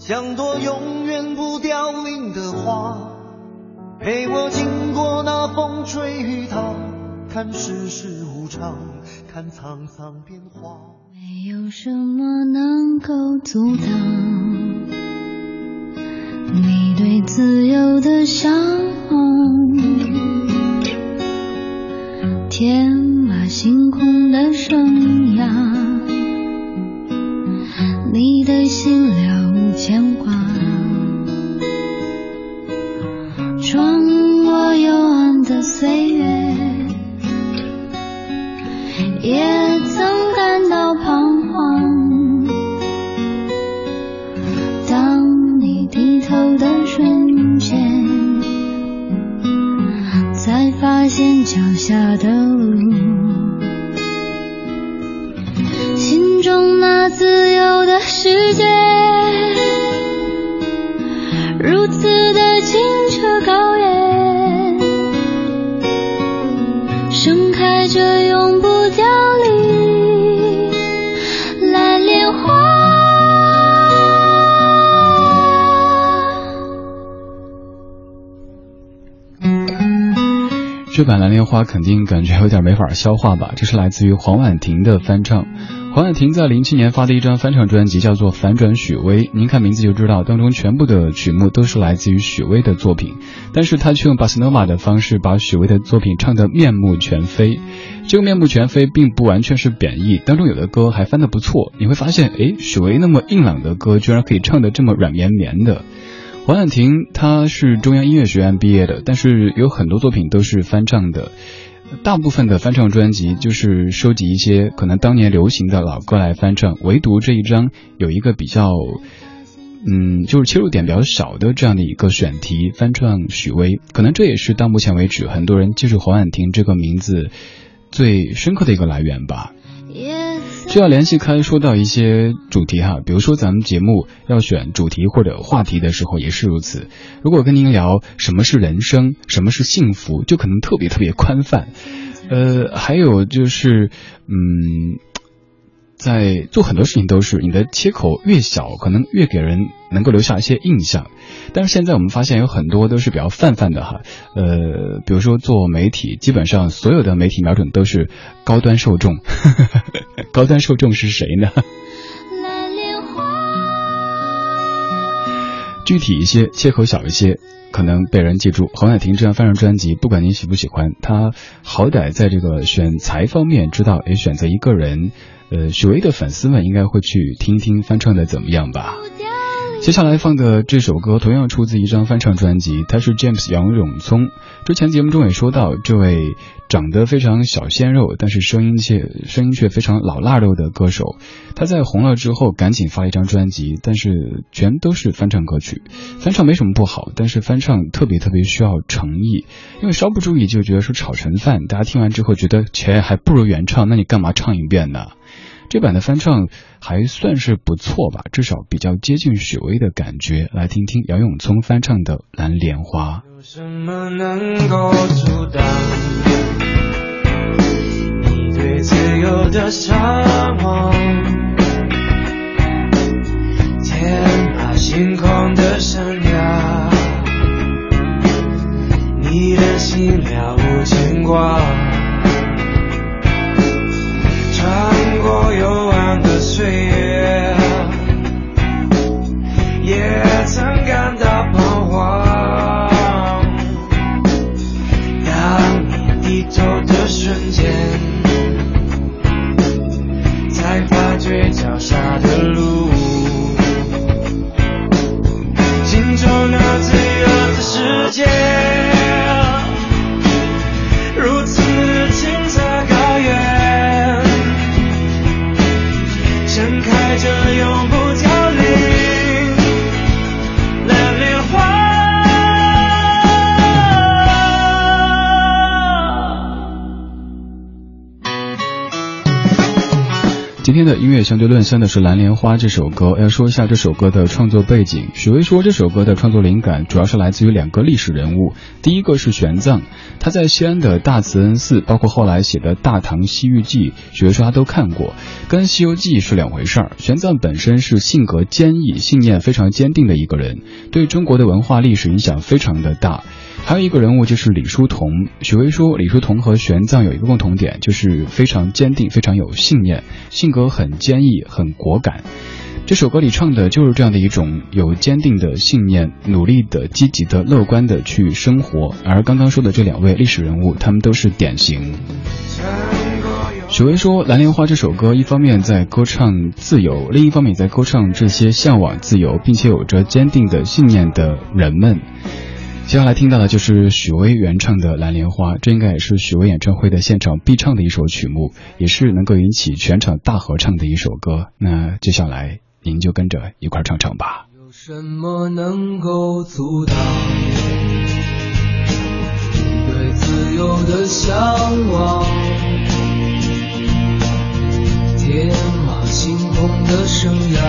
像朵永远不凋零的花，陪我经过那风吹雨打，看世事无常，看沧桑变化。没有什么能够阻挡你对自由的向往。天马行空的生发现脚下的路，心中那自由的世界，这版《蓝莲花》肯定感觉有点没法消化吧？这是来自于黄婉婷的翻唱。黄婉婷在零七年发的一张翻唱专辑，叫做《反转许巍》。您看名字就知道，当中全部的曲目都是来自于许巍的作品。但是他却用巴斯诺瓦的方式把许巍的作品唱得面目全非。这个面目全非并不完全是贬义，当中有的歌还翻得不错。你会发现，哎，许巍那么硬朗的歌，居然可以唱得这么软绵绵的。黄婉婷她是中央音乐学院毕业的，但是有很多作品都是翻唱的。大部分的翻唱专辑就是收集一些可能当年流行的老歌来翻唱，唯独这一张有一个比较，嗯，就是切入点比较少的这样的一个选题，翻唱许巍。可能这也是到目前为止很多人记住黄婉婷这个名字最深刻的一个来源吧。需要联系开说到一些主题哈，比如说咱们节目要选主题或者话题的时候也是如此。如果跟您聊什么是人生，什么是幸福，就可能特别特别宽泛。呃，还有就是，嗯。在做很多事情都是你的切口越小，可能越给人能够留下一些印象。但是现在我们发现有很多都是比较泛泛的哈，呃，比如说做媒体，基本上所有的媒体瞄准都是高端受众。高端受众是谁呢？具体一些，切口小一些，可能被人记住。黄海婷这样翻唱专辑，不管您喜不喜欢，他好歹在这个选材方面知道，也选择一个人。呃，许巍的粉丝们应该会去听听翻唱的怎么样吧。接下来放的这首歌同样出自一张翻唱专辑，他是 James 杨永聪。之前节目中也说到，这位长得非常小鲜肉，但是声音却声音却非常老腊肉的歌手，他在红了之后赶紧发了一张专辑，但是全都是翻唱歌曲。翻唱没什么不好，但是翻唱特别特别需要诚意，因为稍不注意就觉得是炒成饭，大家听完之后觉得切还不如原唱，那你干嘛唱一遍呢？这版的翻唱还算是不错吧，至少比较接近许巍的感觉。来听听杨永聪翻唱的《蓝莲花》。有什么能够阻挡你对自由的向往？天马行空的生着永不今天的音乐相对论相的是《蓝莲花》这首歌，要说一下这首歌的创作背景。许巍说，这首歌的创作灵感主要是来自于两个历史人物，第一个是玄奘，他在西安的大慈恩寺，包括后来写的《大唐西域记》，许巍说他都看过，跟《西游记》是两回事儿。玄奘本身是性格坚毅、信念非常坚定的一个人，对中国的文化历史影响非常的大。还有一个人物就是李叔同，许巍说李叔同和玄奘有一个共同点，就是非常坚定、非常有信念，性格很坚毅、很果敢。这首歌里唱的就是这样的一种有坚定的信念、努力的、积极的、乐观的去生活。而刚刚说的这两位历史人物，他们都是典型。许巍说，《蓝莲花》这首歌一方面在歌唱自由，另一方面在歌唱这些向往自由并且有着坚定的信念的人们。接下来听到的就是许巍原唱的《蓝莲花》，这应该也是许巍演唱会的现场必唱的一首曲目，也是能够引起全场大合唱的一首歌。那接下来您就跟着一块唱唱吧。有什么能够阻挡对自由的向往？天马行空的生涯，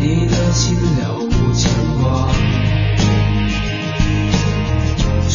你的心了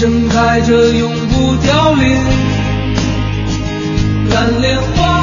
盛开着永不凋零蓝莲花。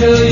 盛